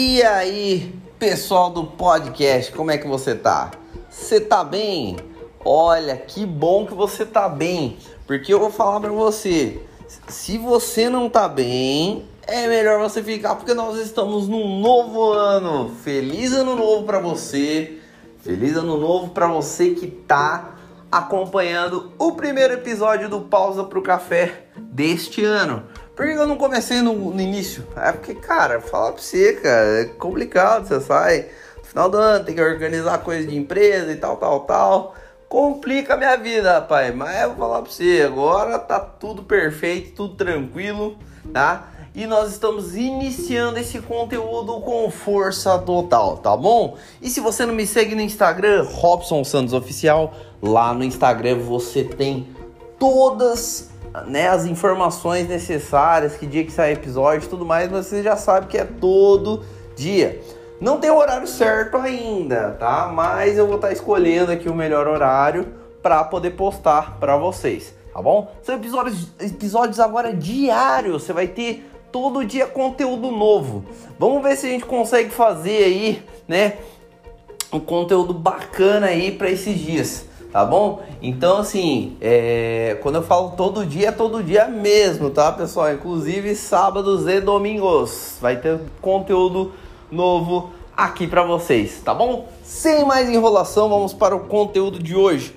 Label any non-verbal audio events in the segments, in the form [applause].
E aí, pessoal do podcast, como é que você tá? Você tá bem? Olha, que bom que você tá bem, porque eu vou falar para você, se você não tá bem, é melhor você ficar porque nós estamos num novo ano. Feliz ano novo para você. Feliz ano novo para você que tá acompanhando o primeiro episódio do Pausa pro Café deste ano. Por que eu não comecei no, no início? É porque, cara, falar pra você, cara, é complicado. Você sai no final do ano, tem que organizar coisa de empresa e tal, tal, tal. Complica a minha vida, rapaz. Mas eu vou falar pra você, agora tá tudo perfeito, tudo tranquilo, tá? E nós estamos iniciando esse conteúdo com força total, tá bom? E se você não me segue no Instagram, Robson Santos Oficial, lá no Instagram você tem todas né, as informações necessárias, que dia que sai episódio e tudo mais, você já sabe que é todo dia. Não tem horário certo ainda, tá? Mas eu vou estar tá escolhendo aqui o melhor horário para poder postar para vocês, tá bom? São episódios, episódios agora diários, você vai ter todo dia conteúdo novo. Vamos ver se a gente consegue fazer aí, né, um conteúdo bacana aí para esses dias tá bom? Então, assim, é, quando eu falo todo dia, é todo dia mesmo, tá, pessoal? Inclusive sábados e domingos vai ter conteúdo novo aqui para vocês, tá bom? Sem mais enrolação, vamos para o conteúdo de hoje.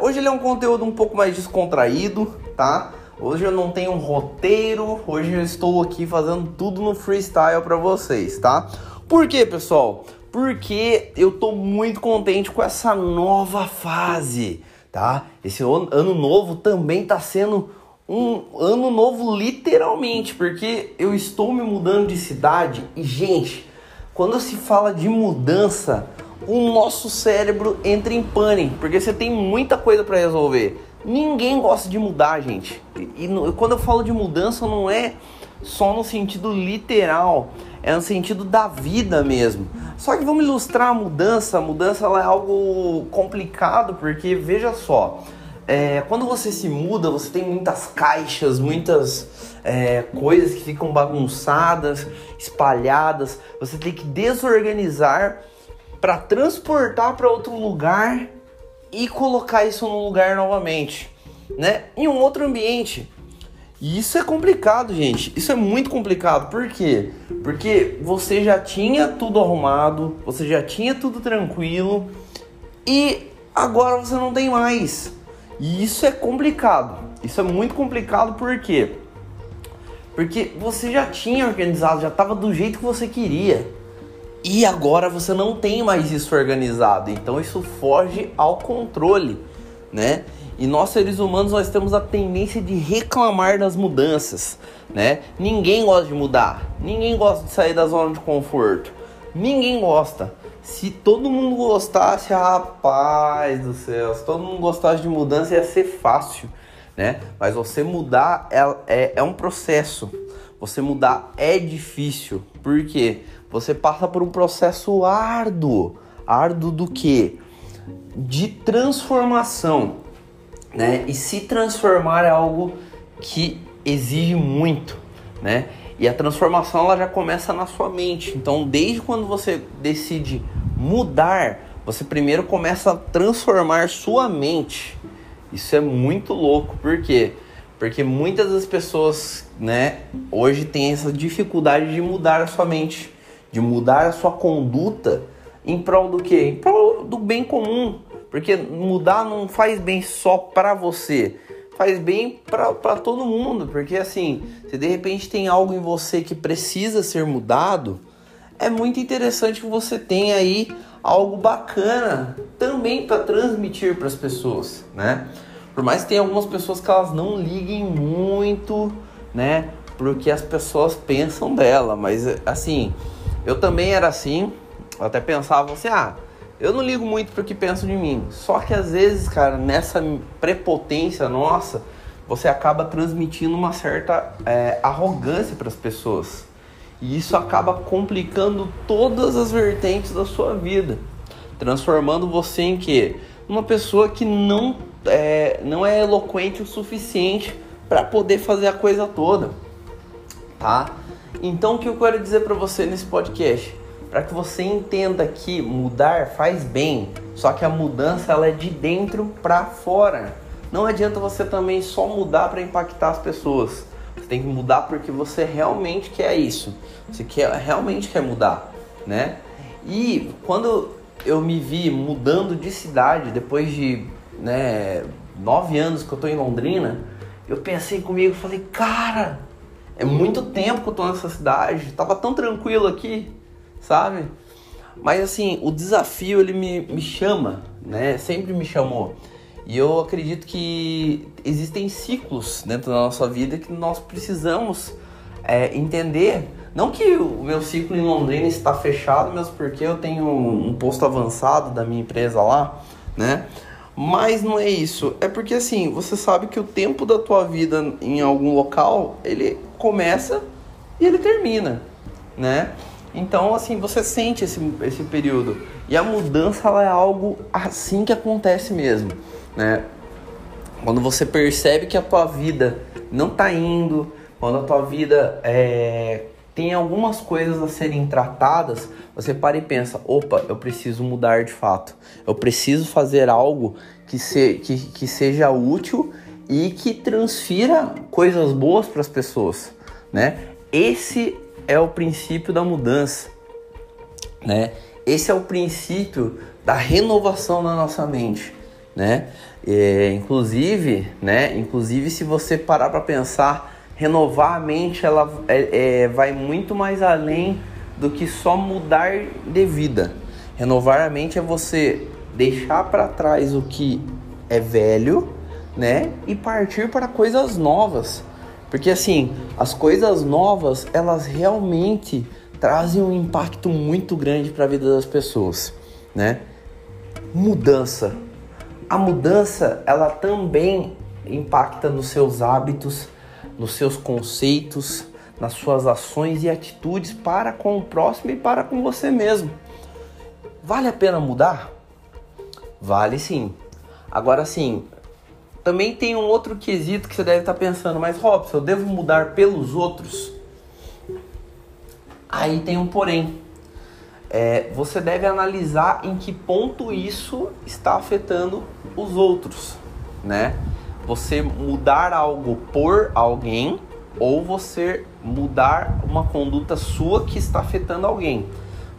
Hoje ele é um conteúdo um pouco mais descontraído, tá? Hoje eu não tenho um roteiro, hoje eu estou aqui fazendo tudo no freestyle para vocês, tá? Por quê, pessoal? Porque eu tô muito contente com essa nova fase, tá? Esse ano novo também tá sendo um ano novo literalmente, porque eu estou me mudando de cidade e gente, quando se fala de mudança, o nosso cérebro entra em pânico, porque você tem muita coisa para resolver. Ninguém gosta de mudar, gente. E, e quando eu falo de mudança, não é só no sentido literal, é no sentido da vida mesmo. Só que vamos ilustrar a mudança. A mudança é algo complicado porque veja só, é, quando você se muda, você tem muitas caixas, muitas é, coisas que ficam bagunçadas, espalhadas. Você tem que desorganizar para transportar para outro lugar e colocar isso no lugar novamente, né? Em um outro ambiente. E isso é complicado, gente. Isso é muito complicado. Por quê? Porque você já tinha tudo arrumado, você já tinha tudo tranquilo e agora você não tem mais. E isso é complicado. Isso é muito complicado por quê? Porque você já tinha organizado, já estava do jeito que você queria. E agora você não tem mais isso organizado. Então isso foge ao controle, né? E nós seres humanos nós temos a tendência de reclamar das mudanças, né? Ninguém gosta de mudar, ninguém gosta de sair da zona de conforto, ninguém gosta. Se todo mundo gostasse, rapaz do céu, se todo mundo gostasse de mudança ia ser fácil, né? Mas você mudar é, é, é um processo. Você mudar é difícil, porque você passa por um processo árduo. Árduo do que? De transformação né? E se transformar é algo que exige muito, né? E a transformação ela já começa na sua mente. Então, desde quando você decide mudar, você primeiro começa a transformar sua mente. Isso é muito louco, por quê? Porque muitas das pessoas, né, hoje têm essa dificuldade de mudar a sua mente, de mudar a sua conduta em prol do quê? Em prol do bem comum, porque mudar não faz bem só para você, faz bem para todo mundo. Porque assim, se de repente tem algo em você que precisa ser mudado, é muito interessante que você tenha aí algo bacana também para transmitir para as pessoas, né? Por mais que tenha algumas pessoas que elas não liguem muito, né, pro que as pessoas pensam dela, mas assim, eu também era assim, eu até pensava assim, ah, eu não ligo muito pro que pensam de mim. Só que às vezes, cara, nessa prepotência nossa, você acaba transmitindo uma certa é, arrogância para as pessoas. E isso acaba complicando todas as vertentes da sua vida, transformando você em quê? Uma pessoa que não é, não é eloquente o suficiente para poder fazer a coisa toda, tá? Então o que eu quero dizer para você nesse podcast? Para que você entenda que mudar faz bem, só que a mudança ela é de dentro para fora. Não adianta você também só mudar para impactar as pessoas. Você tem que mudar porque você realmente quer isso. Você quer, realmente quer mudar, né? E quando eu me vi mudando de cidade depois de né, nove anos que eu tô em Londrina, eu pensei comigo, falei, cara, é muito tempo que eu tô nessa cidade, tava tão tranquilo aqui, sabe? Mas assim, o desafio ele me, me chama, né? Sempre me chamou. E eu acredito que existem ciclos dentro da nossa vida que nós precisamos é, entender. Não que o meu ciclo em Londrina está fechado, mesmo porque eu tenho um posto avançado da minha empresa lá, né? Mas não é isso. É porque assim, você sabe que o tempo da tua vida em algum local, ele começa e ele termina, né? Então, assim, você sente esse, esse período. E a mudança ela é algo assim que acontece mesmo, né? Quando você percebe que a tua vida não tá indo, quando a tua vida é, tem algumas coisas a serem tratadas, você para e pensa: opa, eu preciso mudar de fato. Eu preciso fazer algo que, se, que, que seja útil e que transfira coisas boas para as pessoas, né? Esse é o princípio da mudança, né? Esse é o princípio da renovação da nossa mente, né? É, inclusive, né? Inclusive, se você parar para pensar, renovar a mente, ela é, é, vai muito mais além do que só mudar de vida. Renovar a mente é você deixar para trás o que é velho, né? E partir para coisas novas. Porque assim, as coisas novas, elas realmente trazem um impacto muito grande para a vida das pessoas, né? Mudança. A mudança, ela também impacta nos seus hábitos, nos seus conceitos, nas suas ações e atitudes para com o próximo e para com você mesmo. Vale a pena mudar? Vale sim. Agora sim, também tem um outro quesito que você deve estar pensando, mas Robson, eu devo mudar pelos outros? Aí tem um porém. É, você deve analisar em que ponto isso está afetando os outros, né? Você mudar algo por alguém ou você mudar uma conduta sua que está afetando alguém.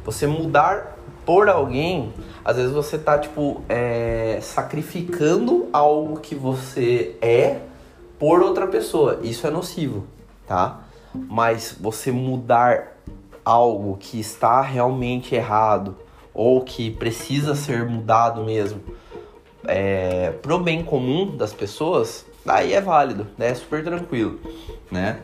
Você mudar por alguém, às vezes você tá, tipo, é, sacrificando algo que você é por outra pessoa. Isso é nocivo, tá? Mas você mudar algo que está realmente errado ou que precisa ser mudado mesmo é, pro bem comum das pessoas, aí é válido, né? é super tranquilo, né?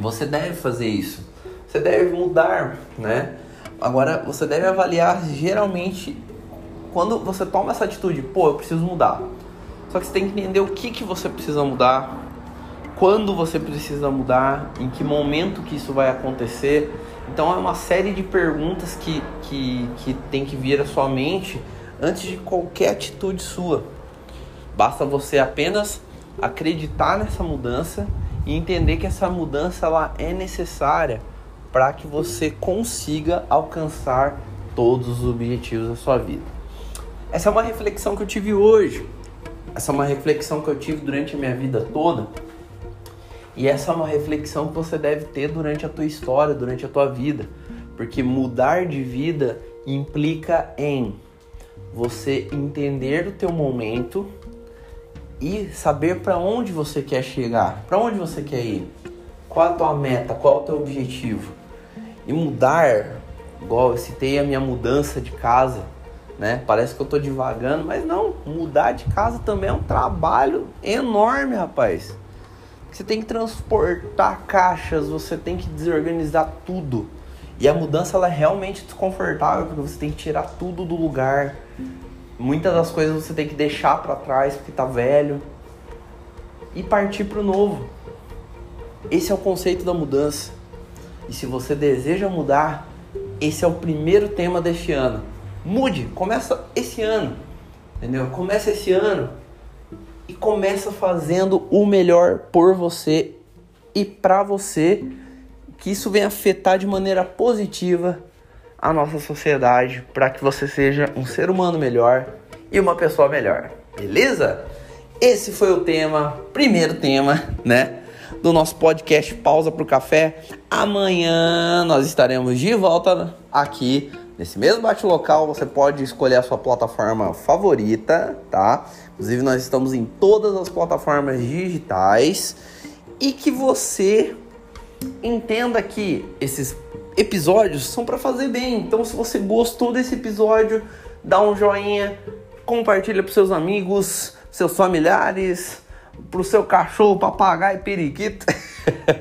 Você deve fazer isso. Você deve mudar, né? Agora, você deve avaliar geralmente quando você toma essa atitude, pô, eu preciso mudar. Só que você tem que entender o que, que você precisa mudar, quando você precisa mudar, em que momento que isso vai acontecer. Então é uma série de perguntas que, que, que tem que vir à sua mente antes de qualquer atitude sua. Basta você apenas acreditar nessa mudança e entender que essa mudança ela é necessária para que você consiga alcançar todos os objetivos da sua vida. Essa é uma reflexão que eu tive hoje. Essa é uma reflexão que eu tive durante a minha vida toda. E essa é uma reflexão que você deve ter durante a tua história, durante a tua vida, porque mudar de vida implica em você entender o teu momento e saber para onde você quer chegar, para onde você quer ir, qual a tua meta, qual o teu objetivo. E mudar, igual eu citei a minha mudança de casa, né? Parece que eu tô devagando, mas não, mudar de casa também é um trabalho enorme, rapaz. Você tem que transportar caixas, você tem que desorganizar tudo. E a mudança ela é realmente desconfortável porque você tem que tirar tudo do lugar. Muitas das coisas você tem que deixar para trás porque tá velho e partir para o novo. Esse é o conceito da mudança. E se você deseja mudar, esse é o primeiro tema deste ano. Mude, começa esse ano. Entendeu? Começa esse ano e começa fazendo o melhor por você e para você que isso venha afetar de maneira positiva a nossa sociedade para que você seja um ser humano melhor e uma pessoa melhor. Beleza? Esse foi o tema, primeiro tema, né? Do nosso podcast Pausa pro Café. Amanhã nós estaremos de volta aqui nesse mesmo bate-local. Você pode escolher a sua plataforma favorita, tá? Inclusive, nós estamos em todas as plataformas digitais e que você entenda que esses episódios são para fazer bem. Então, se você gostou desse episódio, dá um joinha, compartilha para seus amigos, seus familiares, para o seu cachorro, papagaio, periquito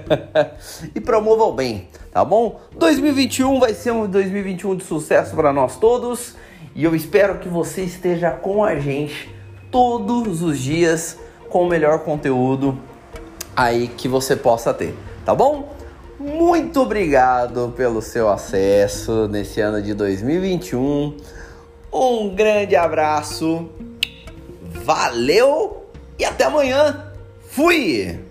[laughs] e promova o bem, tá bom? 2021 vai ser um 2021 de sucesso para nós todos e eu espero que você esteja com a gente todos os dias com o melhor conteúdo aí que você possa ter, tá bom? Muito obrigado pelo seu acesso nesse ano de 2021. Um grande abraço, valeu e até amanhã. Fui!